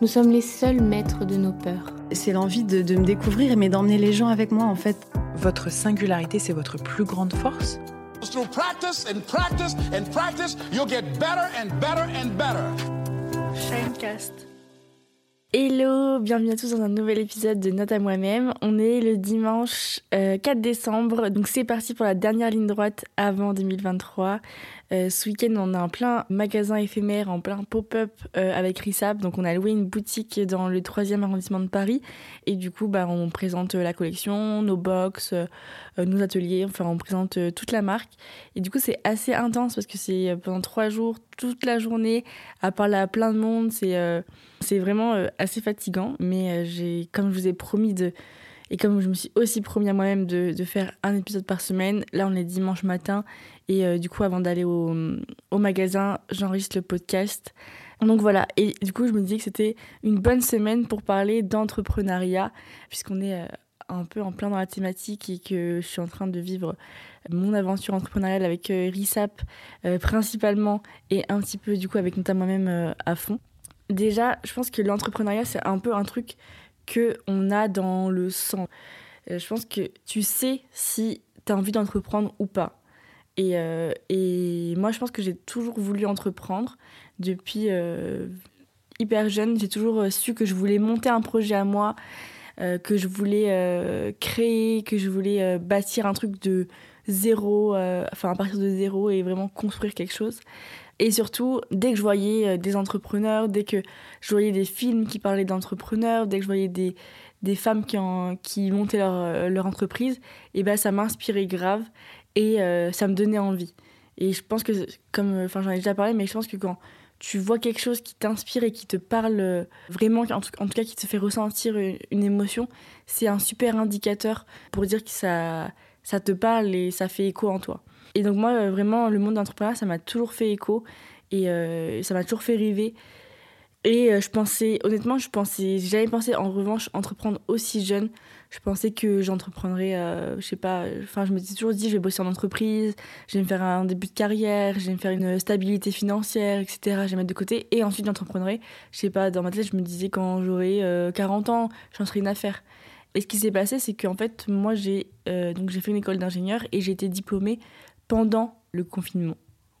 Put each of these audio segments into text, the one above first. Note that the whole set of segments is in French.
nous sommes les seuls maîtres de nos peurs. C'est l'envie de, de me découvrir, mais d'emmener les gens avec moi en fait. Votre singularité, c'est votre plus grande force? Through practice and practice and practice, you'll get better and better and better. Shinecast. Hello, bienvenue à tous dans un nouvel épisode de Note à moi-même. On est le dimanche euh, 4 décembre, donc c'est parti pour la dernière ligne droite avant 2023. Euh, ce week-end, on a un plein magasin éphémère, en plein pop-up euh, avec Rissap. Donc, on a loué une boutique dans le 3e arrondissement de Paris. Et du coup, bah, on présente la collection, nos box, euh, nos ateliers. Enfin, on présente euh, toute la marque. Et du coup, c'est assez intense parce que c'est euh, pendant trois jours, toute la journée, à parler à plein de monde. C'est euh, vraiment euh, assez fatigant. Mais euh, j'ai, comme je vous ai promis de. Et comme je me suis aussi promis à moi-même de, faire un épisode par semaine, là on est dimanche matin et euh, du coup avant d'aller au, magasin, j'enregistre le podcast. Donc voilà, et du coup je me disais que c'était une bonne semaine pour parler d'entrepreneuriat puisqu'on est euh, un peu en plein dans la thématique et que je suis en train de vivre mon aventure entrepreneuriale avec euh, RISAP principalement et un petit peu du coup avec notamment moi-même à fond. Déjà, je pense que l'entrepreneuriat c'est un peu un truc que on a dans le sang. Euh, je pense que tu sais si tu as envie d'entreprendre ou pas. Et, euh, et moi, je pense que j'ai toujours voulu entreprendre depuis euh, hyper jeune. J'ai toujours su que je voulais monter un projet à moi, que je voulais créer, que je voulais bâtir un truc de zéro, enfin à partir de zéro et vraiment construire quelque chose. Et surtout, dès que je voyais euh, des entrepreneurs, dès que je voyais des films qui parlaient d'entrepreneurs, dès que je voyais des, des femmes qui, qui montaient leur, euh, leur entreprise, et ben ça m'inspirait grave et euh, ça me donnait envie. Et je pense que, comme j'en ai déjà parlé, mais je pense que quand tu vois quelque chose qui t'inspire et qui te parle vraiment, en tout, en tout cas qui te fait ressentir une, une émotion, c'est un super indicateur pour dire que ça, ça te parle et ça fait écho en toi. Et donc moi, euh, vraiment, le monde d'entrepreneuriat, ça m'a toujours fait écho et euh, ça m'a toujours fait rêver. Et euh, je pensais, honnêtement, je pensais, j'ai jamais pensé en revanche entreprendre aussi jeune. Je pensais que j'entreprendrais, euh, je sais pas, enfin, je me suis toujours dit, je vais bosser en entreprise, je vais me faire un début de carrière, je vais me faire une stabilité financière, etc. Je vais mettre de côté et ensuite j'entreprendrai. Je sais pas, dans ma tête, je me disais quand j'aurai euh, 40 ans, j'en serai une affaire. Et ce qui s'est passé, c'est qu'en fait, moi, j'ai j'ai fait une école d'ingénieur et j'ai été diplômée pendant le confinement.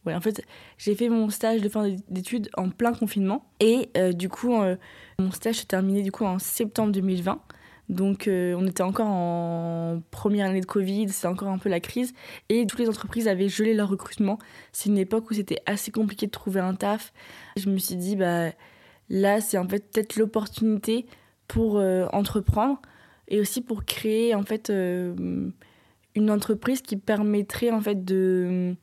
Ouais, en fait, j'ai fait mon stage de fin d'études en plein confinement. Et euh, du coup, euh, mon stage s'est terminé du coup en septembre 2020. Donc, euh, on était encore en première année de Covid, c'était encore un peu la crise. Et toutes les entreprises avaient gelé leur recrutement. C'est une époque où c'était assez compliqué de trouver un taf. Je me suis dit, bah, là, c'est en fait peut-être l'opportunité pour entreprendre et aussi pour créer en fait une entreprise qui permettrait en fait de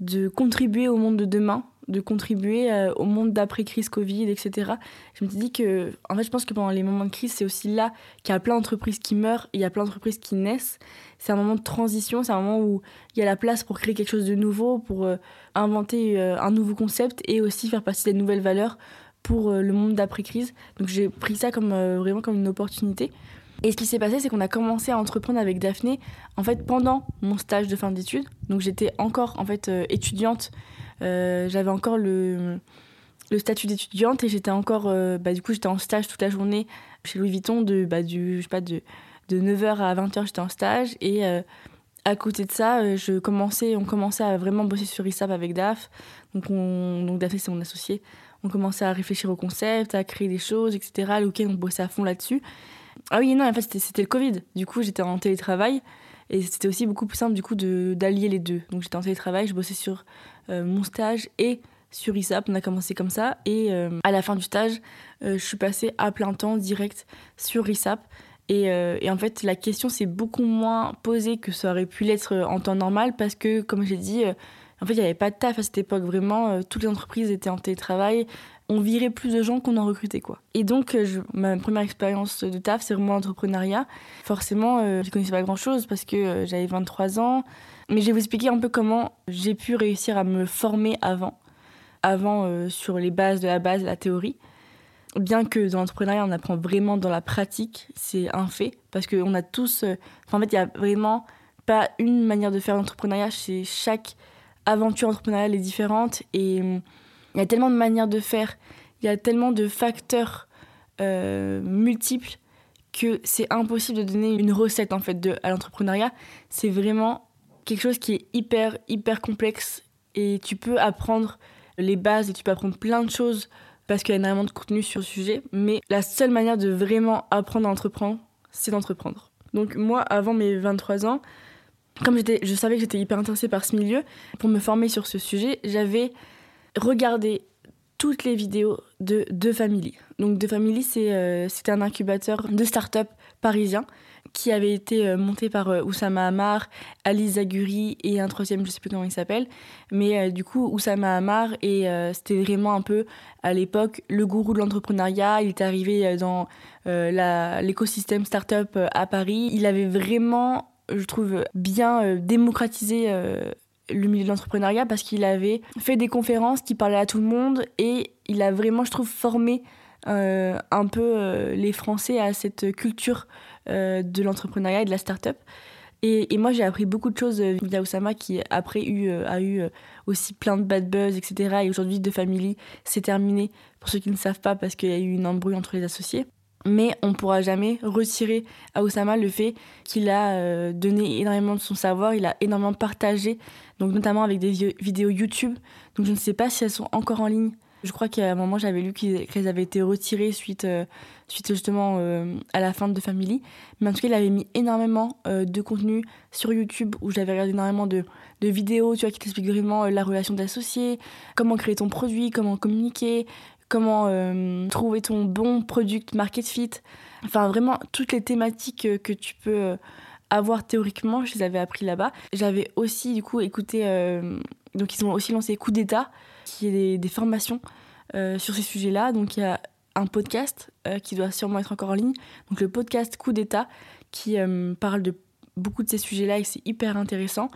de contribuer au monde de demain, de contribuer euh, au monde d'après crise Covid, etc. Je me suis dit que, en fait, je pense que pendant les moments de crise, c'est aussi là qu'il y a plein d'entreprises qui meurent il y a plein d'entreprises qui naissent. C'est un moment de transition, c'est un moment où il y a la place pour créer quelque chose de nouveau, pour euh, inventer euh, un nouveau concept et aussi faire passer des nouvelles valeurs pour le monde d'après crise. Donc j'ai pris ça comme vraiment comme une opportunité. Et ce qui s'est passé, c'est qu'on a commencé à entreprendre avec Daphné, en fait, pendant mon stage de fin d'études. Donc j'étais encore, en fait, euh, étudiante. Euh, J'avais encore le, le statut d'étudiante et j'étais encore, euh, bah, du coup, j'étais en stage toute la journée chez Louis Vuitton, de, bah, du, je sais pas, de, de 9h à 20h, j'étais en stage. Et à côté de ça, je commençais, on commençait à vraiment bosser sur ISAP avec Daph. Donc, on, donc Daphné, c'est mon associé. On commençait à réfléchir au concept, à créer des choses, etc. Le on bossait à fond là-dessus. Ah oui, non, en fait, c'était- le Covid. Du coup, j'étais en télétravail. Et c'était aussi beaucoup plus simple, du coup, d'allier les deux. Donc, j'étais en télétravail, je bossais sur euh, mon stage et sur ISAP. On a commencé comme ça. Et euh, à la fin du stage, euh, je suis passée à plein temps, direct, sur ISAP. Et, et en fait, la question s'est beaucoup moins posée que ça aurait pu l'être en temps normal parce que, comme j'ai dit, En fait, il n'y avait pas de taf à cette époque, vraiment. toutes les entreprises étaient en télétravail. On virait plus de gens qu'on en recrutait, quoi. Et donc, euh, ma première expérience de taf, c'est vraiment l'entrepreneuriat. Forcément, euh, je connaissais pas grand-chose parce que euh, j'avais 23 ans. Mais je vais vous expliquer un peu comment j'ai pu réussir à me former avant. Avant, euh, sur les bases de la base, la théorie. Bien que dans l'entrepreneuriat, on apprend vraiment dans la pratique, c'est un fait. Parce qu'on a tous. en fait, il y a vraiment pas une manière de faire l'entrepreneuriat. Chaque aventure entrepreneuriale est différente. Et hum, il y a tellement de manières de faire. Il y a tellement de facteurs euh, multiples que c'est impossible de donner une recette en fait de, à l'entrepreneuriat. C'est vraiment quelque chose qui est hyper hyper complexe et tu peux apprendre les bases et tu peux apprendre plein de choses parce qu'il y a énormément de contenu sur le sujet. Mais la seule manière de vraiment apprendre à entreprendre, c'est d'entreprendre. Donc moi, avant mes 23 ans, comme je savais que j'étais hyper intéressée par ce milieu, pour me former sur ce sujet, j'avais regardé toutes les vidéos de The Family. Donc The Family, c'est, euh, un incubateur de start-up parisien qui avait été euh, monté par euh, Oussama Hamar, Ali Zaguri et un troisième, je sais plus comment il s'appelle. Mais du coup, Oussama Hamar, et c'était vraiment un peu à l'époque le gourou de l'entrepreneuriat. Il est arrivé dans l'écosystème start-up à Paris. Il avait vraiment, je trouve, bien démocratisé le milieu de l'entrepreneuriat parce qu'il avait fait des conférences qui parlaient à tout le monde et il a vraiment, je trouve, formé euh, un peu euh, les Français à cette culture euh, de l'entrepreneuriat et de la start-up. Et, et moi, j'ai appris beaucoup de choses via Oussama qui, après, eu, a eu aussi plein de bad buzz, etc. Et aujourd'hui, The Family, c'est terminé, pour ceux qui ne savent pas, parce qu'il y a eu une embrouille entre les associés. Mais on ne pourra jamais retirer à Oussama le fait qu'il a euh, donné énormément de son savoir, il a énormément partagé, donc notamment avec des vi- vidéos YouTube. Donc je ne sais pas si elles sont encore en ligne. Je crois qu'à un moment j'avais lu qu'elles avaient été retirées suite, euh, suite justement euh, à la fin de Family. Mais en tout cas, il avait mis énormément de contenu sur YouTube où j'avais regardé énormément de, de vidéos, tu vois, qui t'expliquent vraiment la relation d'associés, comment créer ton produit, comment communiquer, comment euh, trouver ton bon product market fit. Enfin, vraiment, toutes les thématiques euh, que tu peux euh, avoir théoriquement, je les avais appris là-bas. J'avais aussi, du coup, écouté. donc, ils ont aussi lancé Coup d'État, qui est des, des formations sur ces sujets-là. Donc, il y a un podcast qui doit sûrement être encore en ligne. Donc, le podcast Coup d'État, qui parle de beaucoup de ces sujets-là et c'est hyper intéressant.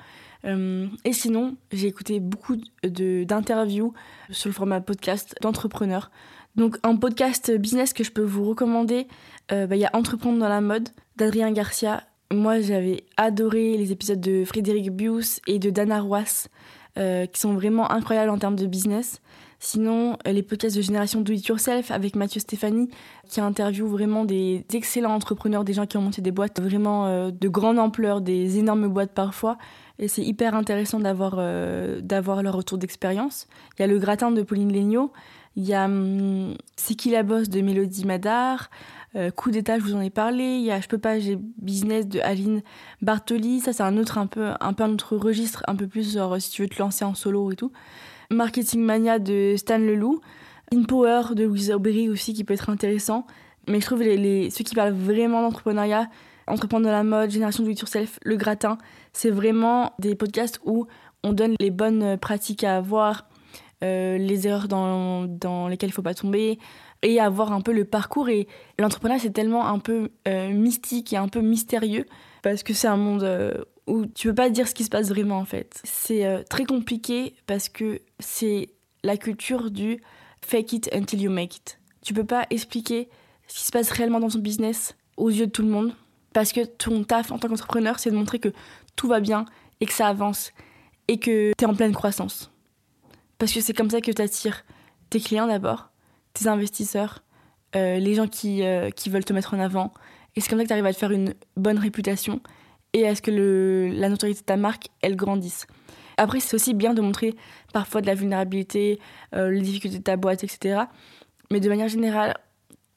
Euh, et sinon, j'ai écouté beaucoup d'interviews sur le format podcast d'entrepreneurs. Donc un podcast business que je peux vous recommander, euh, bah, il y a Entreprendre dans la mode d'Adrien Garcia. Moi j'avais adoré les épisodes de Frédéric Bius et de Dana Roas euh, qui sont vraiment incroyables en termes de business. Sinon, les podcasts de Génération Do It Yourself avec Mathieu Stéphanie qui interviewe vraiment des excellents entrepreneurs, des gens qui ont monté des boîtes vraiment de grande ampleur, des énormes boîtes parfois. Et c'est hyper intéressant d'avoir euh, d'avoir leur retour d'expérience. Il y a le gratin de Pauline Legnaud, il y a hum, C'est qui la bosse de Mélodie Madar, euh, Coup d'état, je vous en ai parlé. Il y a Je peux pas, j'ai business de Aline Bartoli. Ça, c'est un autre un peu, un peu un autre registre, un peu plus genre si tu veux te lancer en solo et tout. Marketing Mania de Stan Leloup. In Power de Louise Aubry aussi qui peut être intéressant. Mais je trouve les, les, ceux qui parlent vraiment d'entrepreneuriat, entreprendre dans la mode, génération do it yourself, le gratin, c'est vraiment des podcasts où on donne les bonnes pratiques à avoir, euh, les erreurs dans, lesquelles il faut pas tomber, et avoir un peu le parcours. Et l'entrepreneuriat, c'est tellement un peu euh, mystique et un peu mystérieux, parce que c'est un monde euh, où tu peux pas dire ce qui se passe vraiment en fait. C'est très compliqué parce que c'est la culture du fake it until you make it. Tu peux pas expliquer ce qui se passe réellement dans ton business aux yeux de tout le monde, parce que ton taf en tant qu'entrepreneur, c'est de montrer que tout va bien et que ça avance et que tu es en pleine croissance. Parce que c'est comme ça que tu attires tes clients d'abord, tes investisseurs, euh, les gens qui, euh, qui veulent te mettre en avant. Et c'est comme ça que tu arrives à te faire une bonne réputation et à ce que la notoriété de ta marque, elle grandisse. Après, c'est aussi bien de montrer parfois de la vulnérabilité, euh, les difficultés de ta boîte, etc. Mais de manière générale,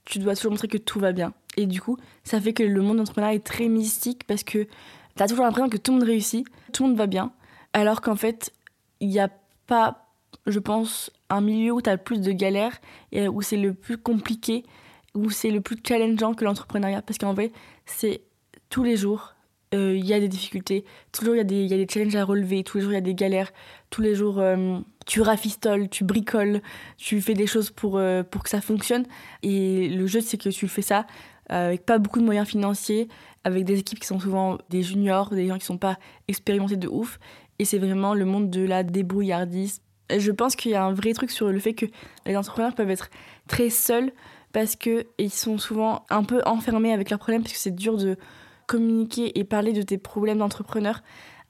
tu dois toujours montrer que tout va bien. Et du coup, ça fait que le monde d'entrepreneuriat est très mystique parce que tu as toujours l'impression que tout le monde réussit, tout le monde va bien, alors qu'en fait, il n'y a pas, je pense, un milieu où tu as le plus de galères où c'est le plus compliqué, où c'est le plus challengeant que l'entrepreneuriat. Parce qu'en vrai, c'est tous les jours euh, il y a des difficultés, toujours il y, y a des challenges à relever, tous les jours il y a des galères, tous les jours euh, tu rafistoles, tu bricoles, tu fais des choses pour, euh, pour que ça fonctionne. Et le jeu, c'est que tu fais ça avec pas beaucoup de moyens financiers, avec des équipes qui sont souvent des juniors, des gens qui sont pas expérimentés de ouf. Et c'est vraiment le monde de la débrouillardise. Et Je pense qu'il y a un vrai truc sur le fait que les entrepreneurs peuvent être très seuls parce qu'ils sont souvent un peu enfermés avec leurs problèmes, parce que c'est dur de communiquer et parler de tes problèmes d'entrepreneur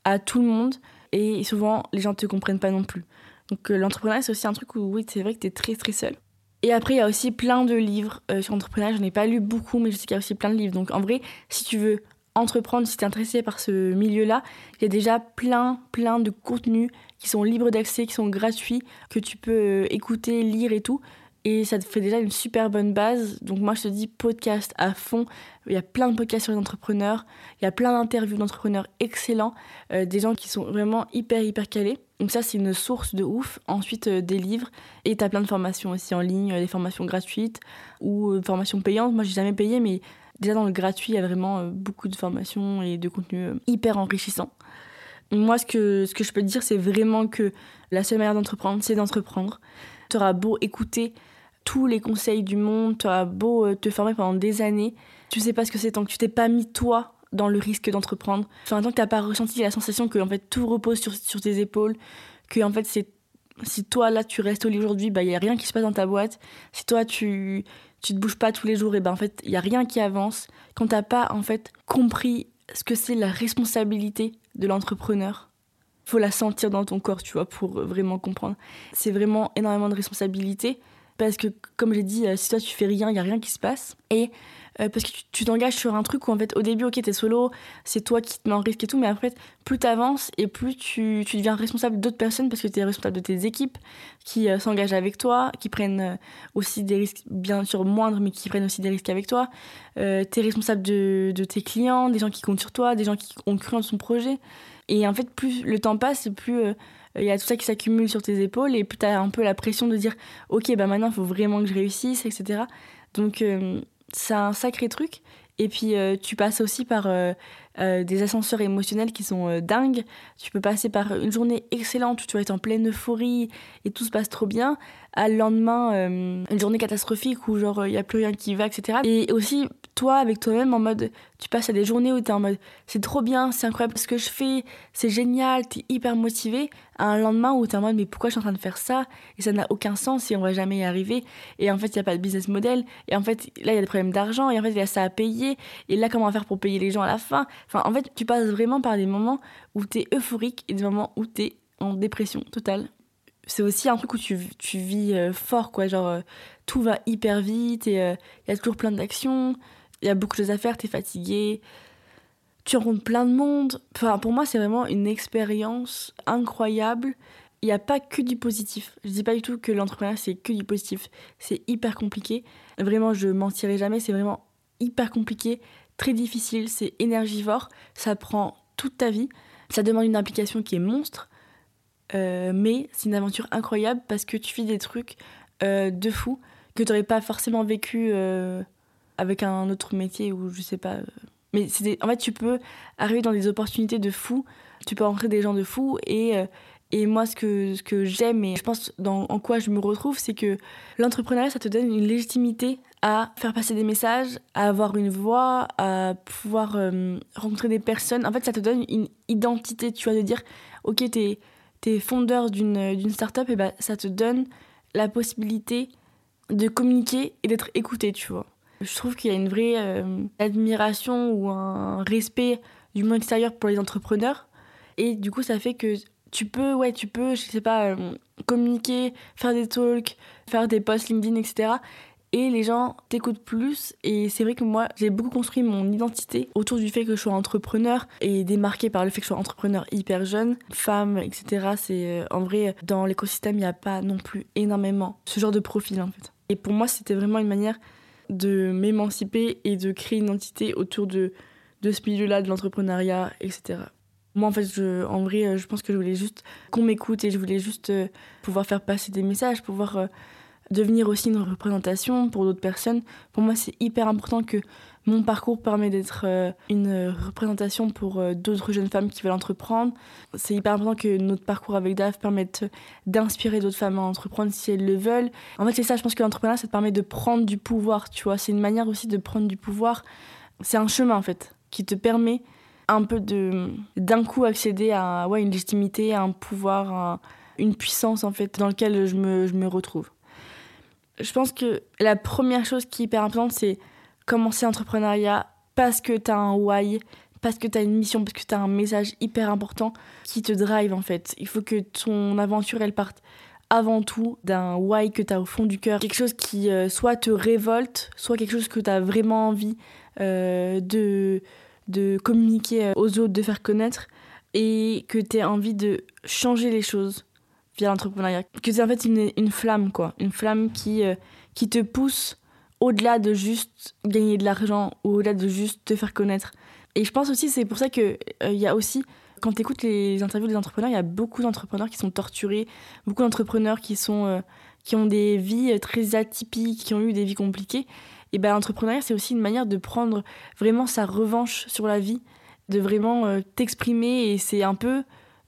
à tout le monde. Et souvent, les gens ne te comprennent pas non plus. Donc euh, l'entrepreneuriat, c'est aussi un truc où, oui, c'est vrai que tu es très très seul. Et après, il y a aussi plein de livres euh, sur l'entrepreneuriat. Je n'ai pas lu beaucoup, mais je sais qu'il y a aussi plein de livres. Donc en vrai, si tu veux entreprendre, si tu es intéressé par ce milieu-là, il y a déjà plein, plein de contenus qui sont libres d'accès, qui sont gratuits, que tu peux euh, écouter, lire et tout. Et ça te fait déjà une super bonne base. Donc moi, je te dis podcast à fond. Il y a plein de podcasts sur les entrepreneurs. Il y a plein d'interviews d'entrepreneurs excellents. euh, des gens qui sont vraiment hyper, hyper calés. Donc ça, c'est une source de ouf. Ensuite, euh, des livres. Et tu as plein de formations aussi en ligne, euh, des formations gratuites ou euh, formations payantes. Moi, j'ai jamais payé, mais déjà dans le gratuit, il y a vraiment beaucoup de formations et de contenus euh, hyper enrichissants. Moi, ce que, ce que je peux te dire, c'est vraiment que la seule manière d'entreprendre, c'est d'entreprendre. Tu auras beau écouter tous les conseils du monde, tu auras beau euh, te former pendant des années, tu sais pas ce que c'est tant que tu t'es pas mis toi dans le risque d'entreprendre. Enfin, tant que t'as pas ressenti la sensation que en fait tout repose sur, sur tes épaules, que en fait c'est si toi là tu restes au lit aujourd'hui, bah il y a rien qui se passe dans ta boîte. Si toi tu tu te bouges pas tous les jours, et ben en fait il y a rien qui avance. Quand t'as pas en fait compris ce que c'est la responsabilité de l'entrepreneur, faut la sentir dans ton corps, tu vois, pour euh, vraiment comprendre. C'est vraiment énormément de responsabilité parce que, comme j'ai dit, euh, si toi tu fais rien, il y a rien qui se passe. Et euh, parce que tu- t'engages sur un truc où en fait au début, ok, t'es solo, c'est toi qui te mets en risque et tout, mais fait, plus t'avances et plus tu, tu deviens responsable d'autres personnes parce que t'es responsable de tes équipes qui euh, s'engagent avec toi, qui prennent aussi des risques, bien sûr moindres, mais qui prennent aussi des risques avec toi. T'es responsable de, de tes clients, des gens qui comptent sur toi, des gens qui ont cru en ton projet. Et en fait, plus le temps passe, plus il y a tout ça qui s'accumule sur tes épaules, et plus t'as un peu la pression de dire, ok, bah maintenant, il faut vraiment que je réussisse, etc. Donc, euh, c'est un sacré truc. Et puis, euh, tu passes aussi par euh, des ascenseurs émotionnels qui sont dingues. Tu peux passer par une journée excellente où tu vas être en pleine euphorie et tout se passe trop bien, à le lendemain, une journée catastrophique où genre il n'y a plus rien qui va, etc. Et aussi, toi, avec toi-même, en mode, tu passes à des journées où tu es en mode, c'est trop bien, c'est incroyable ce que je fais, c'est génial, tu es hyper motivé, à un lendemain où tu es en mode, mais pourquoi je suis en train de faire ça? Et ça n'a aucun sens et on va jamais y arriver. Et en fait, il n'y a pas de business model. Et en fait, là, il y a des problèmes d'argent. Et en fait, il y a ça à payer. Et là, comment faire pour payer les gens à la fin? Enfin, en fait, tu passes vraiment par des moments où tu es euphorique et des moments où tu es en dépression totale. C'est aussi un truc où tu, vis euh, fort, quoi. Genre, euh, tout va hyper vite et euh, il y a toujours plein d'actions. Il y a beaucoup de choses à faire, tu es fatigué. Tu rencontres plein de monde. Enfin, pour moi, c'est vraiment une expérience incroyable. Il n'y a pas que du positif. Je dis pas du tout que l'entrepreneuriat, c'est que du positif. C'est hyper compliqué. Vraiment, je mentirai jamais. C'est vraiment hyper compliqué, très difficile, c'est énergivore. Ça prend toute ta vie. Ça demande une implication qui est monstre. Euh, mais c'est une aventure incroyable parce que tu vis des trucs euh, de fou que tu n'aurais pas forcément vécu euh, avec un autre métier ou je sais pas. euh. Mais des- en fait, tu peux arriver dans des opportunités de fou, tu peux rencontrer des gens de fou et, euh, et moi, ce que, que j'aime et je pense en quoi je me retrouve, c'est que l'entrepreneuriat, ça te donne une légitimité à faire passer des messages, à avoir une voix, à pouvoir euh, rencontrer des personnes. En fait, ça te donne une identité, tu vois, de dire, ok, t'es es fondeur d'une d'une start-up, et ben ça te donne la possibilité de communiquer et d'être écouté, tu vois. Je trouve qu'il y a une vraie euh, admiration ou un respect du monde extérieur pour les entrepreneurs. Et du coup, ça fait que tu peux, ouais, tu peux, je sais pas, euh, communiquer, faire des talks, faire des posts LinkedIn, etc. Et les gens t'écoutent plus. Et c'est vrai que moi, j'ai beaucoup construit mon identité autour du fait que je sois entrepreneur et démarqué par le fait que je sois entrepreneur hyper jeune, femme, etc. C'est euh, en vrai, dans l'écosystème, il n'y a pas non plus énormément ce genre de profil en fait. Et pour moi, c'était vraiment une manière de m'émanciper et de créer une identité autour de, de ce milieu-là, de l'entrepreneuriat, etc. Moi, en fait, je, en vrai, euh, je pense que je voulais juste qu'on m'écoute et je voulais juste euh, pouvoir faire passer des messages, pouvoir euh, devenir aussi une représentation pour d'autres personnes. Pour moi, c'est hyper important que mon parcours permet d'être euh, une représentation pour euh, d'autres jeunes femmes qui veulent entreprendre. C'est hyper important que notre parcours avec DAF permette d'inspirer d'autres femmes à entreprendre si elles le veulent. En fait, c'est ça, je pense que l'entrepreneuriat, ça te permet de prendre du pouvoir, tu vois. C'est une manière aussi de prendre du pouvoir. C'est un chemin, en fait, qui te permet un peu de d'un coup accéder à ouais, une légitimité, à un pouvoir, à une puissance, en fait, dans lequel je me, je me retrouve. Je pense que la première chose qui est hyper importante, c'est commencer l'entrepreneuriat parce que tu as un why, parce que tu as une mission, parce que tu as un message hyper important qui te drive en fait. Il faut que ton aventure elle parte avant tout d'un why que tu as au fond du cœur, quelque chose qui euh, soit te révolte, soit quelque chose que tu as vraiment envie euh, de, de communiquer euh, aux autres, de faire connaître et que tu as envie de changer les choses via l'entrepreneuriat. Que c'est en fait une, une, flamme quoi, une flamme qui, qui te pousse au-delà de juste gagner de l'argent ou au-delà de juste te faire connaître. Et je pense aussi, c'est pour ça qu'il euh, y a aussi, quand tu écoutes les interviews des entrepreneurs, il y a beaucoup d'entrepreneurs qui sont torturés, beaucoup d'entrepreneurs qui, euh, qui ont des vies euh, très atypiques, qui ont eu des vies compliquées. Et ben l'entrepreneuriat, c'est aussi une manière de prendre vraiment sa revanche sur la vie, de vraiment t'exprimer. Et c'est un peu,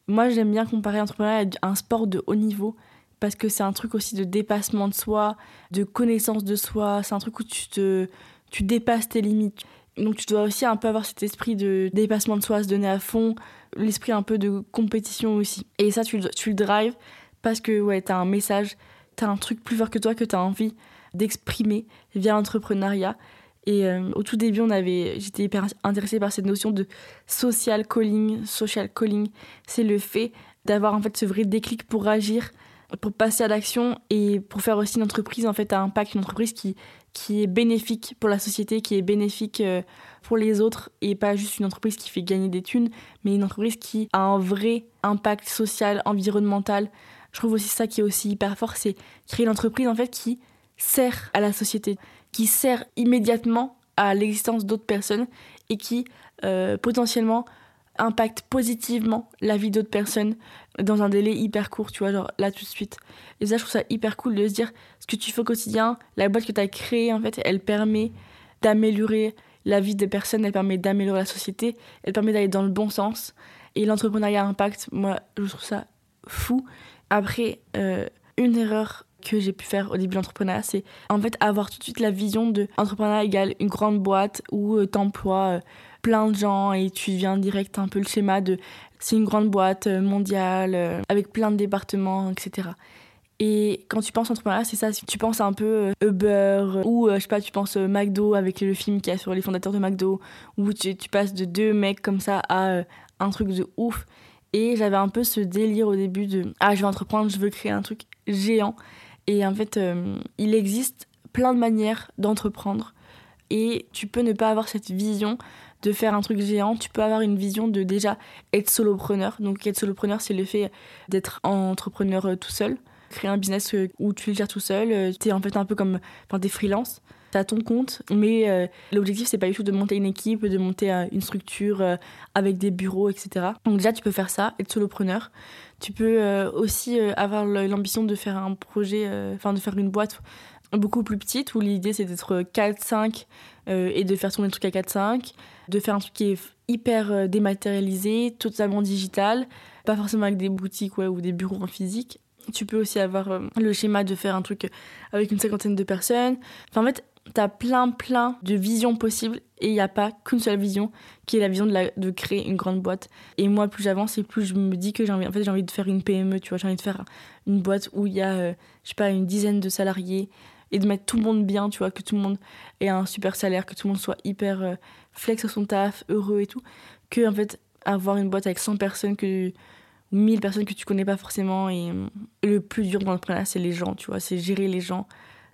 moi j'aime bien comparer l'entrepreneuriat à un sport de haut niveau parce que c'est un truc aussi de dépassement de soi, de connaissance de soi, c'est un truc où tu te tu dépasses tes limites. Donc tu dois aussi un peu avoir cet esprit de dépassement de soi, se donner à fond, l'esprit un peu de compétition aussi. Et ça tu, le drives parce que ouais, tu as un message, tu as un truc plus fort que toi que tu as envie d'exprimer via l'entrepreneuriat. Et euh, au tout début, on avait, j'étais hyper intéressée par cette notion de social calling. Social calling, c'est le fait d'avoir en fait ce vrai déclic pour agir pour passer à l'action et pour faire aussi une entreprise en fait à impact, une entreprise qui, qui est bénéfique pour la société, qui est bénéfique euh, pour les autres et pas juste une entreprise qui fait gagner des thunes, mais une entreprise qui a un vrai impact social, environnemental. Je trouve aussi ça qui est aussi hyper fort, c'est créer une entreprise en fait qui sert à la société, qui sert immédiatement à l'existence d'autres personnes et qui euh, potentiellement impacte positivement la vie d'autres personnes dans un délai hyper court, tu vois, genre là tout de suite. Et ça, je trouve ça hyper cool de se dire ce que tu fais au quotidien, la boîte que tu as créée, en fait, elle permet d'améliorer la vie des personnes, elle permet d'améliorer la société, elle permet d'aller dans le bon sens. Et l'entrepreneuriat impact, moi, je trouve ça fou. Après, euh, une erreur que j'ai pu faire au début de l'entrepreneuriat, c'est en fait avoir tout de suite la vision de entrepreneuriat égale une grande boîte où euh, t'emploies euh, plein de gens et tu viens direct un peu le schéma de c'est une grande boîte euh, mondiale euh, avec plein de départements, etc. Et quand tu penses entrepreneuriat, c'est ça. Tu penses un peu euh, Uber ou je sais pas, tu penses McDo avec le film qu'il y a sur les fondateurs de McDo où tu, passes de deux mecs comme ça à un truc de ouf. Et j'avais un peu ce délire au début de ah je vais entreprendre, je veux créer un truc géant. Et en fait, il existe plein de manières d'entreprendre et tu peux ne pas avoir cette vision de faire un truc géant, tu peux avoir une vision de déjà être solopreneur. Donc être solopreneur, c'est le fait d'être entrepreneur euh, tout seul, créer un business euh, où tu le gères tout seul. Euh, tu es en fait un peu comme enfin, des freelances. Tu as ton compte, mais l'objectif, c'est pas du tout de monter une équipe, de monter une structure avec des bureaux, etc. Donc déjà, tu peux faire ça, être solopreneur. Tu peux aussi avoir l'ambition de faire un projet, enfin de faire une boîte beaucoup plus petite où l'idée c'est d'être 4-5 et de faire tourner le truc à 4-5 de faire un truc qui est hyper euh, dématérialisé, totalement digital, pas forcément avec des boutiques ou des bureaux en physique. Tu peux aussi avoir euh, le schéma de faire un truc avec une cinquantaine de personnes. En fait, tu as plein, plein de visions possibles et il n'y a pas qu'une seule vision qui est la vision de, créer une grande boîte. Et moi, plus j'avance et plus je me dis que j'ai envie, en fait, envie de faire une PME, tu vois, j'ai envie de faire une boîte où il y a, euh, je sais pas, une dizaine de salariés et de mettre tout le monde bien, tu vois, que tout le monde ait un super salaire, que tout le monde soit hyper euh, flex à son taf, heureux et tout, que en fait avoir une boîte avec 100 personnes que 1000 personnes que tu connais pas forcément et, euh, le plus dur dans l'entrepreneuriat c'est les gens, tu vois, c'est gérer les gens,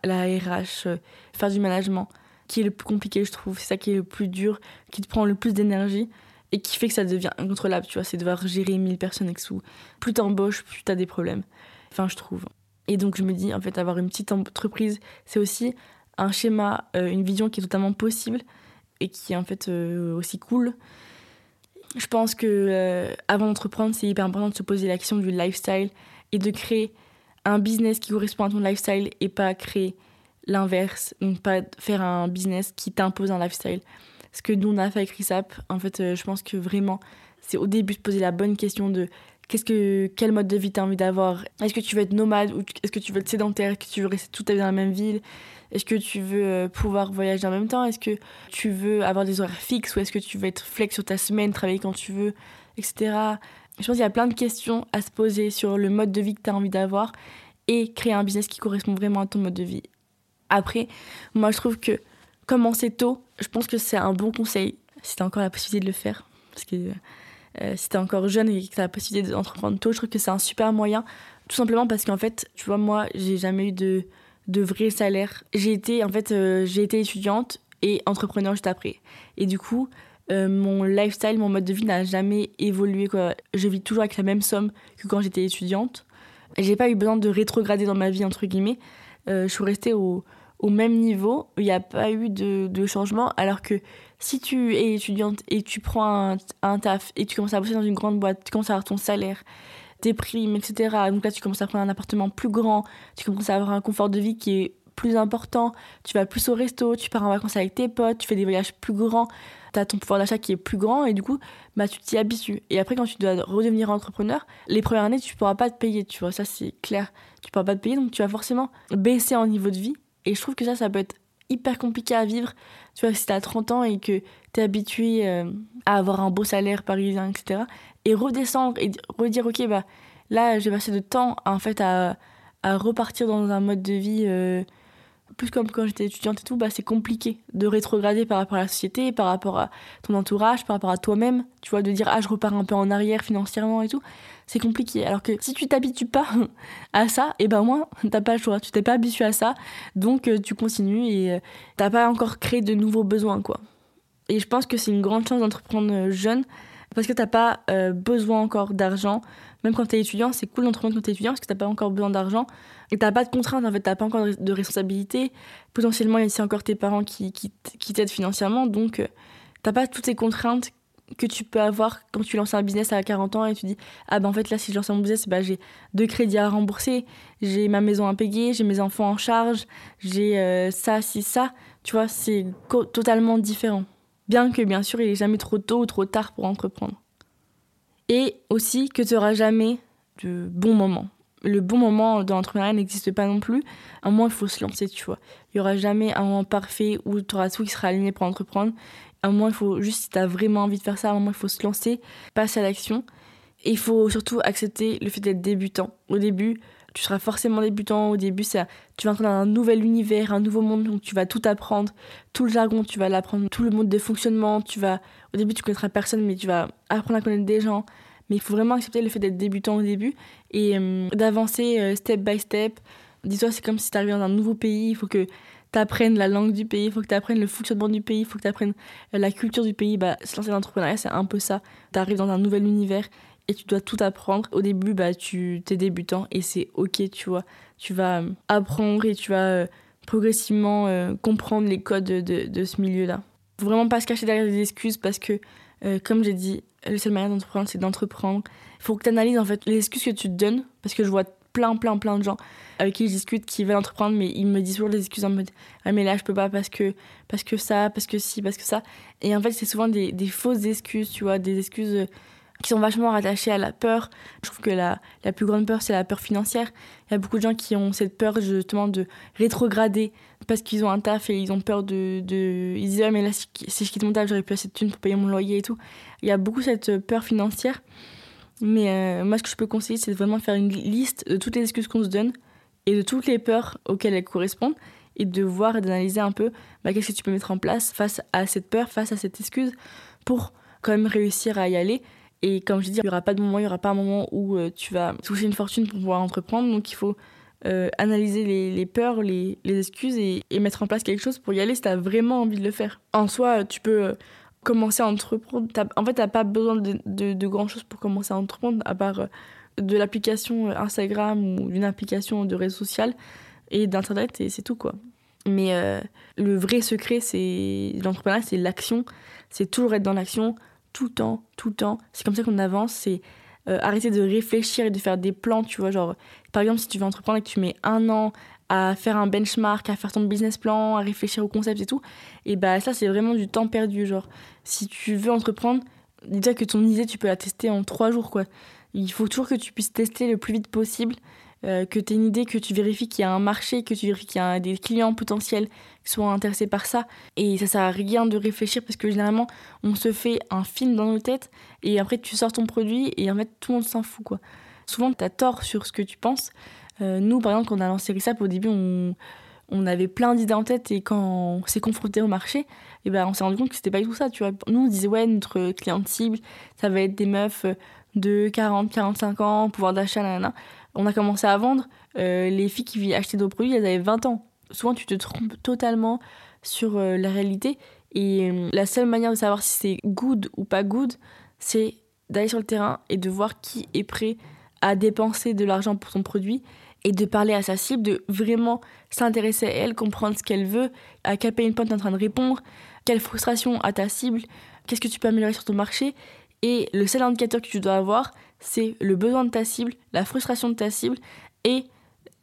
la RH, euh, faire du management qui est le plus compliqué je trouve, c'est ça qui est le plus dur, qui te prend le plus d'énergie et qui fait que ça devient incontrôlable, tu vois, c'est devoir gérer 1000 personnes avec sous. Plus t'embauches, plus t'as des problèmes. Enfin, je trouve. Et donc je me dis, en fait, avoir une petite entreprise, c'est aussi un schéma, euh, une vision qui est totalement possible et qui est en fait euh, aussi cool. Je pense que euh, avant d'entreprendre, c'est hyper important de se poser l'action du lifestyle et de créer un business qui correspond à ton lifestyle et pas créer l'inverse, donc pas faire un business qui t'impose un lifestyle. Ce que nous on a fait avec RISAP, en fait, je pense que vraiment, c'est au début de poser la bonne question de qu'est-ce que quel mode de vie tu as envie d'avoir? Est-ce que tu veux être nomade ou est-ce que tu veux être sédentaire, est-ce que tu veux rester toute ta vie dans la même ville? Est-ce que tu veux euh, pouvoir voyager en même temps? Est-ce que tu veux avoir des horaires fixes ou est-ce que tu veux être flex sur ta semaine, travailler quand tu veux, etc. Je pense qu'il y a plein de questions à se poser sur le mode de vie que tu as envie d'avoir et créer un business qui correspond vraiment à ton mode de vie. Après, moi je trouve que commencer tôt, je pense que c'est un bon conseil si tu as encore la possibilité de le faire. Parce que euh, si tu es encore jeune et que tu as la possibilité d'entreprendre tôt, je trouve que c'est un super moyen. Tout simplement parce qu'en fait, tu vois, moi, j'ai jamais eu de, de vrai salaire. J'ai été, en fait, euh, été étudiante et entrepreneur juste après. Et du coup, euh, mon lifestyle, mon mode de vie n'a jamais évolué. Quoi. Je vis toujours avec la même somme que quand j'étais étudiante. J'ai pas eu besoin de rétrograder dans ma vie, entre guillemets. je suis restée au, au même niveau, il n'y a pas eu de, changement, alors que si tu es étudiante et tu prends un, un, taf et tu commences à bosser dans une grande boîte, tu commences à avoir ton salaire, tes primes, etc. Donc là, tu commences à prendre un appartement plus grand, tu commences à avoir un confort de vie qui est plus important, tu vas plus au resto, tu pars en vacances avec tes potes, tu fais des voyages plus grands, tu as ton pouvoir d'achat qui est plus grand et du coup, bah, tu t'y habitues. Et après, quand tu dois redevenir entrepreneur, les premières années, tu pourras pas te payer, tu vois, ça c'est clair. Tu pourras pas te payer, donc tu vas forcément baisser en niveau de vie et je trouve que ça, ça peut être hyper compliqué à vivre. Tu vois, si t'as 30 ans et que t'es habitué euh, à avoir un beau salaire parisien, etc. Et redescendre et redire, ok, bah là, j'ai passé de temps en fait à, repartir dans un mode de vie euh, plus comme quand j'étais étudiante et tout, bah c'est compliqué de rétrograder par rapport à la société, par rapport à ton entourage, par rapport à toi-même. Tu vois, de dire, ah, je repars un peu en arrière financièrement et tout c'est compliqué. Alors que si tu t'habitues pas à ça, et eh ben moi, t'as pas le choix. Tu t'es pas habitué à ça, donc euh, tu continues et euh, t'as pas encore créé de nouveaux besoins, quoi. Et je pense que c'est une grande chance d'entreprendre euh, jeune parce que t'as pas besoin encore d'argent. Même quand t'es étudiant, c'est cool d'entreprendre quand t'es étudiant parce que t'as pas encore besoin d'argent et t'as pas de contraintes en fait, t'as pas encore de responsabilité. Potentiellement, il y a encore tes parents qui, qui, t'aident financièrement, donc t'as pas toutes ces contraintes que tu peux avoir quand tu lances un business à 40 ans et tu dis ah ben en fait là si je lance un business bah, j'ai deux crédits à rembourser. J'ai ma maison à payer j'ai mes enfants en charge j'ai euh, ça si ça tu vois c'est totalement différent. Bien que bien sûr il est jamais trop tôt ou trop tard pour entreprendre et aussi que tu n'auras jamais de bon moment le bon moment dans l'entrepreneuriat n'existe pas non plus à un moment il faut se lancer tu vois il y aura jamais un moment parfait où tu auras tout qui sera aligné pour entreprendre à un moment, il faut juste, si tu as vraiment envie de faire ça, à un moment, il faut se lancer, passer à l'action. Et il faut surtout accepter le fait d'être débutant. Au début, tu seras forcément débutant. Au début, ça, tu vas entrer dans un nouvel univers, un nouveau monde, donc tu vas tout apprendre. Tout le jargon, tu vas l'apprendre. Tout le mode de fonctionnement, tu vas. Au début, tu connaîtras personne, mais tu vas apprendre à connaître des gens. Mais il faut vraiment accepter le fait d'être débutant au début et euh, d'avancer euh, step by step. Dis-toi, c'est comme si tu arrivais dans un nouveau pays. Il faut que t'apprennes la langue du pays, il faut que tu apprennes le fonctionnement du pays, il faut que tu apprennes euh, la culture du pays. Bah, se lancer dans l'entrepreneuriat, c'est un peu ça. Tu arrives dans un nouvel univers et tu dois tout apprendre. Au début, bah, tu es débutant et c'est ok, tu vois. Tu vas euh, apprendre et tu vas euh, progressivement comprendre les codes de, ce milieu-là. Faut vraiment pas se cacher derrière des excuses parce que, comme j'ai dit, le seul moyen d'entreprendre, c'est d'entreprendre. Il faut que tu analyses en fait les excuses que tu te donnes parce que je vois plein, plein, plein de gens avec qui je discute qui veulent entreprendre, mais ils me disent toujours des excuses en mode Ah, mais là, je peux pas parce que, parce que ça, parce que si, parce que ça. Et en fait, c'est souvent des, fausses excuses, tu vois, des excuses euh, qui sont vachement rattachées à la peur. Je trouve que la, la plus grande peur, c'est la peur financière. Il y a beaucoup de gens qui ont cette peur, justement, de rétrograder parce qu'ils ont un taf et ils ont peur de. de... Ils disent Ah, mais là, si je quitte mon taf, j'aurais plus assez de thunes pour payer mon loyer et tout. Il y a beaucoup cette peur financière. Mais euh, moi, ce que je peux conseiller, c'est vraiment faire une liste de toutes les excuses qu'on se donne et de toutes les peurs auxquelles elles correspondent et de voir et d'analyser un peu bah, qu'est-ce que tu peux mettre en place face à cette peur, face à cette excuse pour quand même réussir à y aller. Et comme je dis, il n'y aura pas de moment, il n'y aura pas un moment où euh, tu vas toucher une fortune pour pouvoir entreprendre. Donc il faut euh, analyser les, peurs, les, excuses et, et, mettre en place quelque chose pour y aller si tu as vraiment envie de le faire. En soi, tu peux commencer à entreprendre. En fait, tu n'as pas besoin de, grand-chose pour commencer à entreprendre, à part euh, de l'application Instagram ou d'une application de réseau social et d'Internet, et c'est tout, quoi. Mais euh, le vrai secret, c'est l'entrepreneuriat, c'est l'action. C'est toujours être dans l'action, tout le temps, tout le temps. C'est comme ça qu'on avance, c'est euh, arrêter de réfléchir et de faire des plans, tu vois. Genre, par exemple, si tu veux entreprendre et que tu mets un an à faire un benchmark, à faire ton business plan, à réfléchir au concept et tout, et bah ça, c'est vraiment du temps perdu. Genre, si tu veux entreprendre, déjà que ton idée, tu peux la tester en trois jours, quoi. Il faut toujours que tu puisses tester le plus vite possible, euh, que tu aies une idée, que tu vérifies qu'il y a un marché, que tu vérifies qu'il y a des clients potentiels qui sont intéressés par ça. Et ça sert à rien de réfléchir parce que généralement, on se fait un film dans nos têtes et après tu sors ton produit et en fait tout le monde s'en fout, quoi. Souvent, tu as tort sur ce que tu penses. Euh, nous, par exemple, quand on a lancé RISAP, au début, on, on avait plein d'idées en tête et quand on s'est confronté au marché, et eh ben, on s'est rendu compte que c'était pas du tout ça, tu vois. Nous, on disait, ouais, notre cliente cible, ça va être des meufs de 40, 45 ans, pouvoir d'achat, nanana. On a commencé à vendre. Euh, les filles qui achetaient nos produits, elles avaient 20 ans. Souvent, tu te trompes totalement sur euh, la réalité. Et euh, la seule manière de savoir si c'est good ou pas good, c'est d'aller sur le terrain et de voir qui est prêt à dépenser de l'argent pour ton produit et de parler à sa cible, de vraiment s'intéresser à elle, comprendre ce qu'elle veut, à quel pain point tu es en train de répondre, quelle frustration a ta cible, qu'est-ce que tu peux améliorer sur ton marché et le seul indicateur que tu dois avoir, c'est le besoin de ta cible, la frustration de ta cible et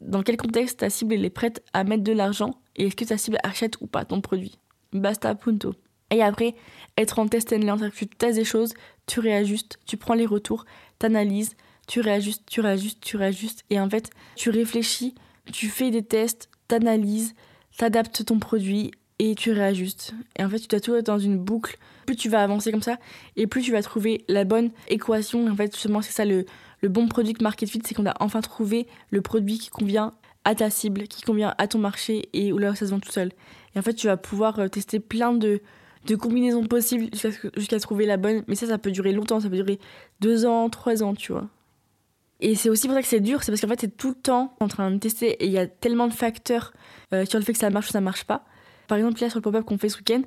dans quel contexte ta cible est prête à mettre de l'argent et est-ce que ta cible achète ou pas ton produit. Basta, punto. Et après, être en test and learn, tu testes des choses, tu réajustes, tu prends les retours, tu analyses, tu réajustes, tu réajustes, tu réajustes et en fait, tu réfléchis, tu fais des tests, tu analyses, tu adaptes ton produit et tu réajustes. Et en fait, tu dois tout être dans une boucle. Plus tu vas avancer comme ça, et plus tu vas trouver la bonne équation. En fait, justement, c'est ça le, le bon produit market fit, c'est qu'on a enfin trouvé le produit qui convient à ta cible, qui convient à ton marché et où là, ça se vend tout seul. Et en fait, tu vas pouvoir euh, tester plein de, de combinaisons possibles jusqu'à trouver la bonne. Mais ça, ça peut durer longtemps, ça peut durer deux ans, trois ans, tu vois. Et c'est aussi pour ça que c'est dur, c'est parce qu'en fait, es tout le temps en train de tester et il y a tellement de facteurs euh, sur le fait que ça marche ou ça marche pas. Par exemple, là, sur le pop-up qu'on fait ce week-end,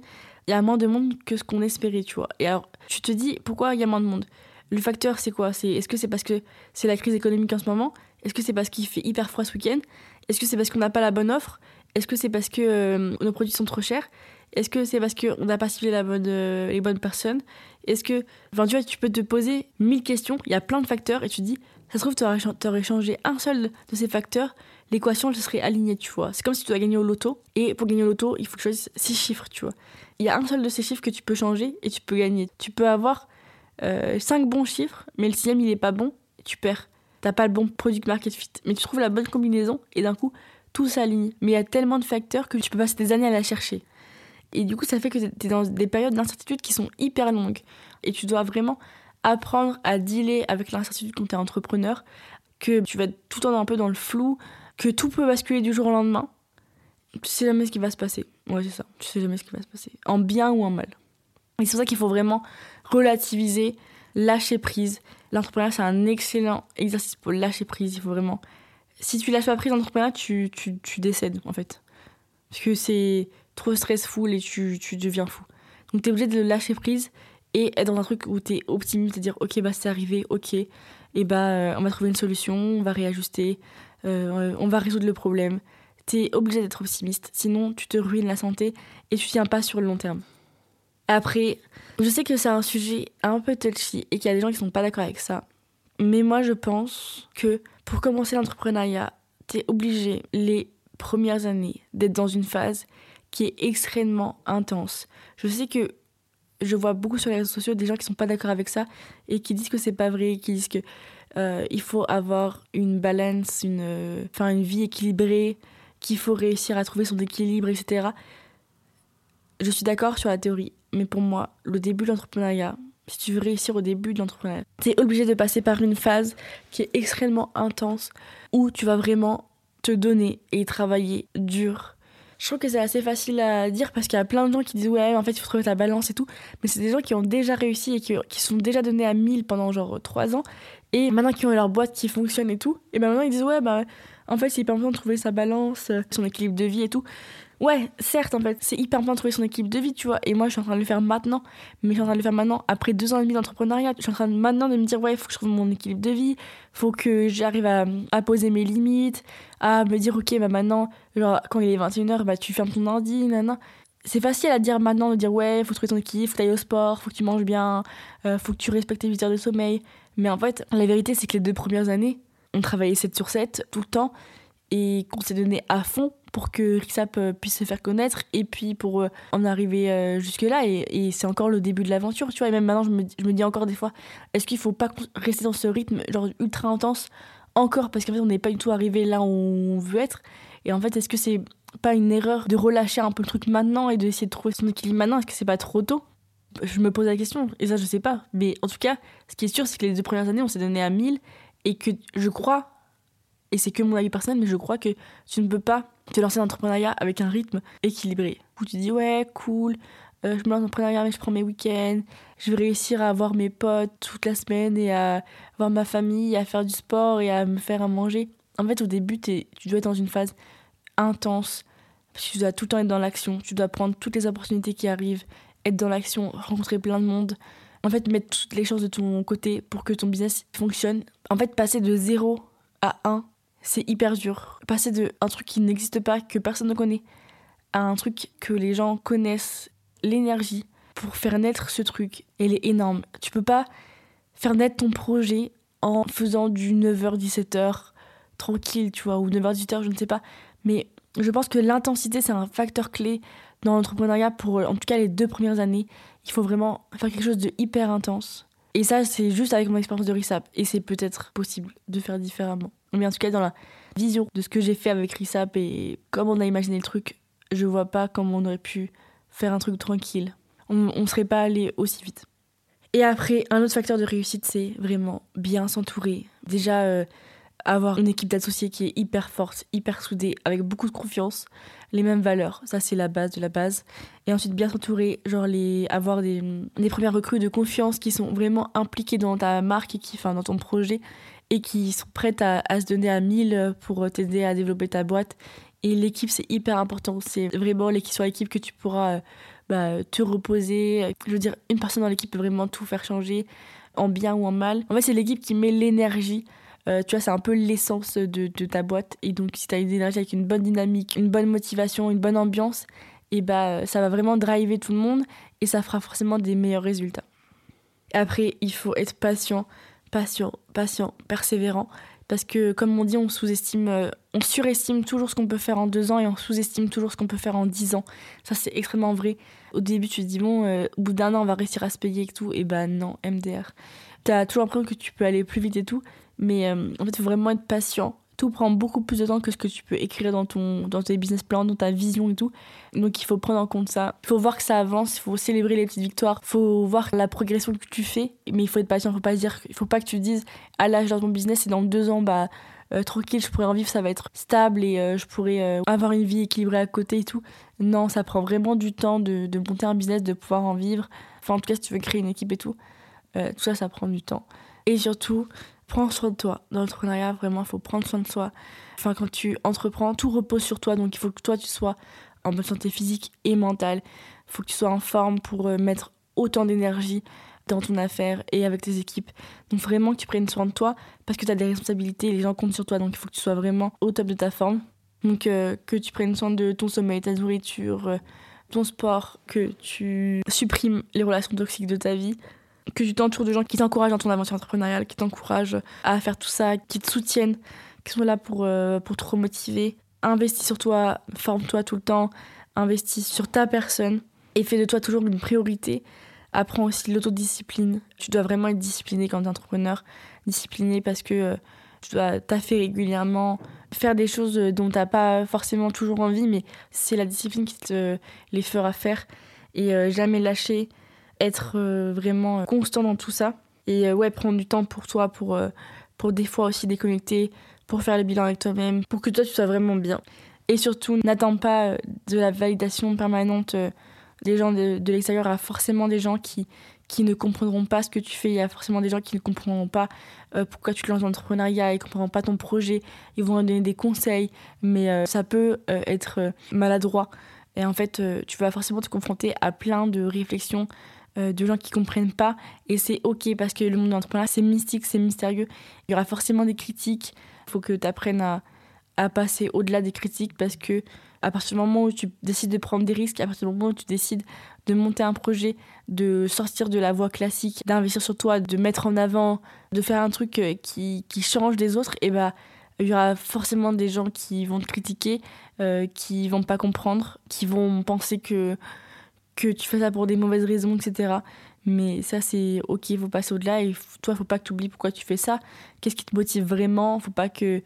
il y a moins de monde que ce qu'on espérait, tu vois. Et alors, tu te dis, pourquoi il y a moins de monde? Le facteur, c'est quoi? C'est, Est-ce que c'est parce que c'est la crise économique en ce moment? Est-ce que c'est parce qu'il fait hyper froid ce week-end? Est-ce que c'est parce qu'on n'a pas la bonne offre? Est-ce que c'est parce que euh, nos produits sont trop chers? Est-ce que c'est parce qu'on n'a pas ciblé euh, les bonnes personnes? Est-ce que. Enfin, tu vois, tu peux te poser mille questions, il y a plein de facteurs, et tu te dis, ça se trouve, tu aurais changé un seul de ces facteurs l'équation elle serait alignée, tu vois. C'est comme si tu dois gagner au loto. Et pour gagner au loto, il faut que tu choisisses six chiffres, tu vois. Il y a un seul de ces chiffres que tu peux changer et tu peux gagner. Tu peux avoir euh, cinq bons chiffres, mais le sixième il est pas bon, tu perds. T'as pas le bon product market fit. Mais tu trouves la bonne combinaison et d'un coup, tout s'aligne. Mais il y a tellement de facteurs que tu peux passer des années à la chercher. Et du coup, ça fait que tu es dans des périodes d'incertitude qui sont hyper longues. Et tu dois vraiment apprendre à dealer avec l'incertitude quand tu es entrepreneur, que tu vas tout le temps un peu dans le flou, que tout peut basculer du jour au lendemain. Tu sais jamais ce qui va se passer. Ouais, c'est ça. Tu sais jamais ce qui va se passer. En bien ou en mal. Et c'est pour ça qu'il faut vraiment relativiser, lâcher prise. L'entrepreneuriat, c'est un excellent exercice pour lâcher prise. Il faut vraiment. Si tu lâches pas prise l'entrepreneuriat, tu, tu, tu, décèdes, en fait. Parce que c'est trop stressful et tu, tu deviens fou. Donc, tu es obligé de lâcher prise et être dans un truc où tu es optimiste, dire ok, bah c'est arrivé, ok, et bah euh, on va trouver une solution, on va réajuster, euh, on va résoudre le problème. Tu es obligé d'être optimiste, sinon tu te ruines la santé et tu tiens pas sur le long terme. Après, je sais que c'est un sujet un peu touchy et qu'il y a des gens qui sont pas d'accord avec ça. Mais moi, je pense que pour commencer l'entrepreneuriat, tu es obligé les premières années d'être dans une phase qui est extrêmement intense. Je sais que je vois beaucoup sur les réseaux sociaux des gens qui sont pas d'accord avec ça et qui disent que c'est pas vrai, qui disent que euh, il faut avoir une balance, une, enfin une vie équilibrée, qu'il faut réussir à trouver son équilibre, etc. Je suis d'accord sur la théorie, mais pour moi, le début de l'entrepreneuriat, si tu veux réussir au début de l'entrepreneuriat, tu es obligé de passer par une phase qui est extrêmement intense, où tu vas vraiment te donner et travailler dur je trouve que c'est assez facile à dire parce qu'il y a plein de gens qui disent ouais en fait il faut trouver ta balance et tout mais c'est des gens qui ont déjà réussi et qui, qui sont déjà donnés à 1000 pendant genre 3 ans et maintenant qu'ils ont leur boîte qui fonctionne et tout et ben maintenant ils disent ouais bah en fait c'est hyper important de trouver sa balance son équilibre de vie et tout Ouais, certes, en fait, c'est hyper important de trouver son équipe de vie, tu vois. Et moi, je suis en train de le faire maintenant. Mais je suis en train de le faire maintenant, après deux ans et demi d'entrepreneuriat. Je suis en train maintenant de me dire, ouais, il faut que je trouve mon équilibre de vie. faut que j'arrive à, à, poser mes limites. À me dire, ok, bah maintenant, genre, quand il est 21h, bah tu fermes ton ordi, nanana. C'est facile à dire maintenant, de dire, ouais, faut trouver ton équilibre, faut aller au sport, faut que tu manges bien, euh, faut que tu respectes tes 8 heures de sommeil. Mais en fait, la vérité, c'est que les deux premières années, on travaillait 7 sur 7 tout le temps et qu'on s'est donné à fond pour que Rixap euh, puisse se faire connaître et puis pour euh, en arriver euh, jusque-là. Et, c'est encore le début de l'aventure, tu vois. Et même maintenant, je me, je me dis encore des fois, est-ce qu'il faut pas rester dans ce rythme genre ultra intense encore parce qu'en fait, on n'est pas du tout arrivé là où on veut être. Et en fait, est-ce que c'est pas une erreur de relâcher un peu le truc maintenant et d'essayer de trouver son équilibre maintenant Est-ce que c'est pas trop tôt? Je me pose la question et ça, je sais pas. Mais en tout cas, ce qui est sûr, c'est que les deux premières années, on s'est donné à 1000 et que je crois, et c'est que mon avis personnel, mais je crois que tu ne peux pas te lancer dans l'entrepreneuriat avec un rythme équilibré. Où tu dis, ouais, cool, euh, je me lance dans l'entrepreneuriat, mais je prends mes week-ends, je vais réussir à voir mes potes toute la semaine et à voir ma famille, à faire du sport et à me faire à manger. En fait, au début, tu dois être dans une phase intense, parce que tu dois tout le temps être dans l'action, tu dois prendre toutes les opportunités qui arrivent, être dans l'action, rencontrer plein de monde, en fait, mettre toutes les choses de ton côté pour que ton business fonctionne. En fait, passer de 0 à 1, c'est hyper dur. Passer de un truc qui n'existe pas, que personne ne connaît, à un truc que les gens connaissent, l'énergie pour faire naître ce truc, elle est énorme. Tu peux pas faire naître ton projet en faisant du 9h-17h tranquille, tu vois, ou 9h-18h, je ne sais pas. Mais je pense que l'intensité, c'est un facteur clé dans l'entrepreneuriat pour en tout cas les deux premières années. Il faut vraiment faire quelque chose de hyper intense. Et ça, c'est juste avec mon expérience de RISAP. Et c'est peut-être possible de faire différemment. Mais en tout cas, dans la vision de ce que j'ai fait avec RISAP et comme on a imaginé le truc, je vois pas comment on aurait pu faire un truc tranquille. On ne serait pas allé aussi vite. Et après, un autre facteur de réussite, c'est vraiment bien s'entourer. Déjà, euh, avoir une équipe d'associés qui est hyper forte, hyper soudée, avec beaucoup de confiance, les mêmes valeurs, ça c'est la base de la base. Et ensuite bien s'entourer, genre les, avoir des, des premières recrues de confiance qui sont vraiment impliquées dans ta marque et qui, enfin dans ton projet et qui sont prêtes à, à se donner à 1000 pour t'aider à développer ta boîte. Et l'équipe c'est hyper important, c'est vraiment sur l'équipe que tu pourras bah, te reposer. Je veux dire, une personne dans l'équipe peut vraiment tout faire changer, en bien ou en mal. En fait c'est l'équipe qui met l'énergie euh, tu vois, c'est un peu l'essence de, ta boîte. Et donc, si tu as une énergie avec une bonne dynamique, une bonne motivation, une bonne ambiance, et bah, ça va vraiment driver tout le monde et ça fera forcément des meilleurs résultats. Après, il faut être patient, patient, patient, persévérant. Parce que, comme on dit, on sous-estime, euh, on surestime toujours ce qu'on peut faire en deux ans et on sous-estime toujours ce qu'on peut faire en dix ans. Ça, c'est extrêmement vrai. Au début, tu te dis, bon, euh, au bout d'un an, on va réussir à se payer et tout. Et bah non, MDR. Tu as toujours l'impression que tu peux aller plus vite et tout. Mais euh, en fait, il faut vraiment être patient. Tout prend beaucoup plus de temps que ce que tu peux écrire dans, ton, dans tes business plans, dans ta vision et tout. Donc il faut prendre en compte ça. Il faut voir que ça avance, il faut célébrer les petites victoires, il faut voir la progression que tu fais. Mais il faut être patient, il faut faut pas que tu dises à l'âge dans ton business et dans deux ans, bah euh, tranquille, je pourrais en vivre, ça va être stable et euh, je pourrais avoir une vie équilibrée à côté et tout. Non, ça prend vraiment du temps de, monter un business, de pouvoir en vivre. Enfin, en tout cas, si tu veux créer une équipe et tout, tout ça, ça prend du temps. Et surtout, prends soin de toi. Dans l'entrepreneuriat, vraiment, il faut prendre soin de soi. Enfin, quand tu entreprends, tout repose sur toi. Donc, il faut que toi, tu sois en bonne santé physique et mentale. Il faut que tu sois en forme pour euh, mettre autant d'énergie dans ton affaire et avec tes équipes. Donc, vraiment que tu prennes soin de toi parce que tu as des responsabilités les gens comptent sur toi. Donc, il faut que tu sois vraiment au top de ta forme. Donc, euh, que tu prennes soin de ton sommeil, ta nourriture, euh, ton sport, que tu supprimes les relations toxiques de ta vie que tu t'entoures de gens qui t'encouragent dans ton aventure entrepreneuriale, qui t'encouragent à faire tout ça, qui te soutiennent, qui sont là pour, euh, pour te remotiver. Investis sur toi, forme-toi tout le temps, investis sur ta personne et fais de toi toujours une priorité. Apprends aussi l'autodiscipline. Tu dois vraiment être discipliné quand tu es entrepreneur. Discipliné parce que euh, tu dois taffer régulièrement, faire des choses dont tu n'as pas forcément toujours envie, mais c'est la discipline qui te les fera faire. Et euh, jamais lâcher, être euh, vraiment constant dans tout ça. Et euh, ouais, prendre du temps pour toi, pour, euh, pour des fois aussi déconnecter, pour faire le bilan avec toi-même, pour que toi tu sois vraiment bien. Et surtout, n'attends pas de la validation permanente des gens de, de l'extérieur. Il y a forcément des gens qui, qui ne comprendront pas ce que tu fais. Il y a forcément des gens qui ne comprendront pas pourquoi tu te lances dans l'entrepreneuriat, ils ne comprendront pas ton projet. Ils vont donner des conseils, mais ça peut être maladroit. Et en fait, tu vas forcément te confronter à plein de réflexions euh, de gens qui comprennent pas et c'est ok parce que le monde de l'entrepreneuriat c'est mystique, c'est mystérieux. Il y aura forcément des critiques. Il faut que tu apprennes à, passer au-delà des critiques parce que À partir du moment où tu décides de prendre des risques, à partir du moment où tu décides de monter un projet, de sortir de la voie classique, d'investir sur toi, de mettre en avant, de faire un truc euh, qui, qui change des autres, et bah il y aura forcément des gens qui vont te critiquer, euh, qui vont pas comprendre, qui vont penser que, que tu fais ça pour des mauvaises raisons, etc. Mais ça, c'est ok, il faut passer au-delà. Et toi, faut pas que tu oublies pourquoi tu fais ça. Qu'est-ce qui te motive vraiment? Faut pas que,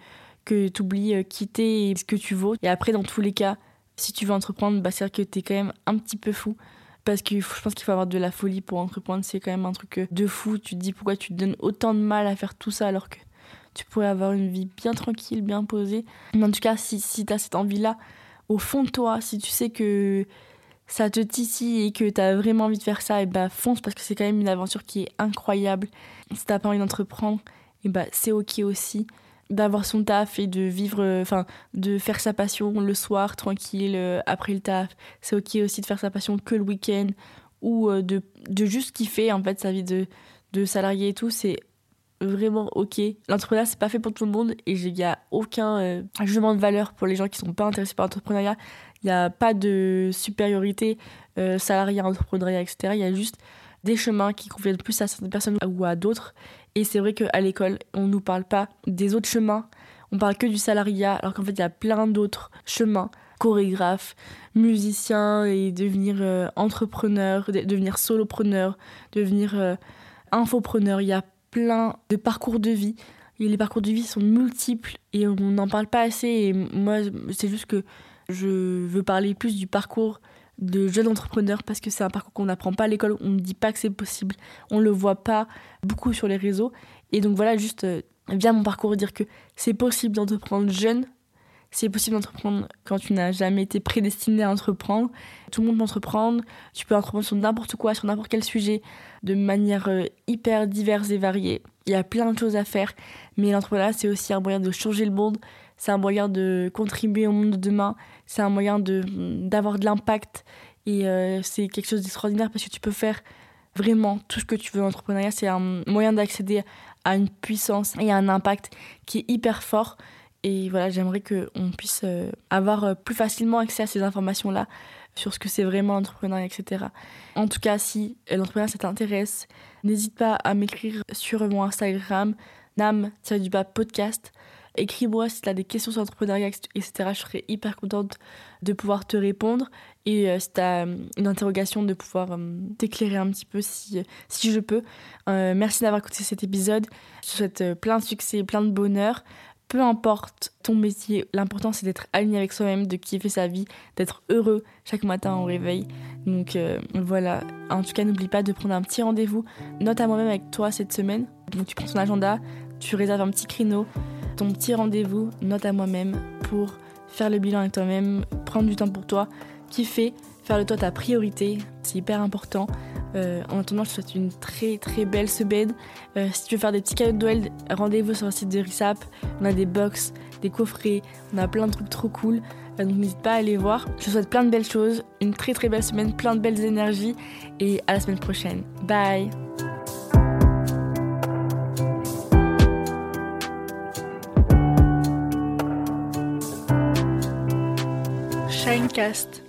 que tu oublies euh, qui t'es ce que tu vaux. Et après, dans tous les cas, si tu veux entreprendre, bah, c'est vrai que tu es quand même un petit peu fou. Parce que je pense qu'il faut avoir de la folie pour entreprendre. C'est quand même un truc euh, de fou. Tu te dis pourquoi tu te donnes autant de mal à faire tout ça alors que tu pourrais avoir une vie bien tranquille, bien posée. Mais en tout cas, si, si tu as cette envie-là, au fond de toi, si tu sais que ça te titille et que tu as vraiment envie de faire ça, et bah fonce parce que c'est quand même une aventure qui est incroyable. Si t'as pas envie d'entreprendre, et bah c'est ok aussi d'avoir son taf et de vivre, enfin de faire sa passion le soir tranquille euh, après le taf. C'est ok aussi de faire sa passion que le week-end ou euh, de, de juste kiffer en fait sa vie de, de salarié et tout. C'est vraiment ok. L'entrepreneuriat, c'est pas fait pour tout le monde et il n'y a aucun euh, jugement de valeur pour les gens qui sont pas intéressés par l'entrepreneuriat. Il n'y a pas de supériorité euh, salariat, entrepreneuriat, etc. Il y a juste des chemins qui conviennent plus à certaines personnes ou à d'autres. Et c'est vrai qu'à l'école, on nous parle pas des autres chemins. On parle que du salariat, alors qu'en fait, il y a plein d'autres chemins chorégraphe, musicien et devenir euh, entrepreneur, devenir solopreneur, devenir euh, infopreneur. Il y a plein de parcours de vie. Et les parcours de vie sont multiples et on n'en parle pas assez. Et moi, c'est juste que je veux parler plus du parcours de jeunes entrepreneurs parce que c'est un parcours qu'on n'apprend pas à l'école. On ne dit pas que c'est possible. On ne le voit pas beaucoup sur les réseaux. Et donc voilà, juste euh, via mon parcours, dire que c'est possible d'entreprendre jeune. C'est possible d'entreprendre quand tu n'as jamais été prédestiné à entreprendre. Tout le monde peut entreprendre. Tu peux entreprendre sur n'importe quoi, sur n'importe quel sujet, de manière euh, hyper diverse et variée. Il y a plein de choses à faire. Mais l'entrepreneuriat, c'est aussi un moyen de changer le monde. C'est un moyen de contribuer au monde de demain. C'est un moyen d'avoir de, l'impact. Et euh, c'est quelque chose d'extraordinaire parce que tu peux faire vraiment tout ce que tu veux en entrepreneuriat. C'est un moyen d'accéder à une puissance et à un impact qui est hyper fort. Et voilà, j'aimerais qu'on puisse euh, avoir euh, plus facilement accès à ces informations-là sur ce que c'est vraiment l'entrepreneuriat, etc. En tout cas, si l'entrepreneuriat ça t'intéresse, n'hésite pas à m'écrire sur mon Instagram, nam-podcast. Écris-moi si tu as des questions sur l'entrepreneuriat, etc. Je serais hyper contente de pouvoir te répondre. Et euh, si tu as une interrogation, de pouvoir t'éclairer un petit peu si, si je peux. merci d'avoir écouté cet épisode. Je te souhaite plein de succès, plein de bonheur peu importe ton métier, l'important c'est d'être aligné avec soi-même, de kiffer sa vie, d'être heureux chaque matin au réveil. Donc euh, voilà, en tout cas n'oublie pas de prendre un petit rendez-vous, note à moi-même avec toi cette semaine. Donc tu prends ton agenda, tu réserves un petit créneau, petit rendez-vous, note à moi-même pour faire le bilan avec toi-même, prendre du temps pour toi, kiffer, faire de toi ta priorité, c'est hyper important. Euh, en attendant, je te souhaite une très très belle semaine. Euh, si tu veux faire des petits cadeaux de Noël, rendez-vous sur le site de RISAP. On a des box, des coffrets, on a plein de trucs trop cool. Euh, donc n'hésite pas à aller voir. Je te souhaite plein de belles choses, une très très belle semaine, plein de belles énergies et à la semaine prochaine. Bye Braincast.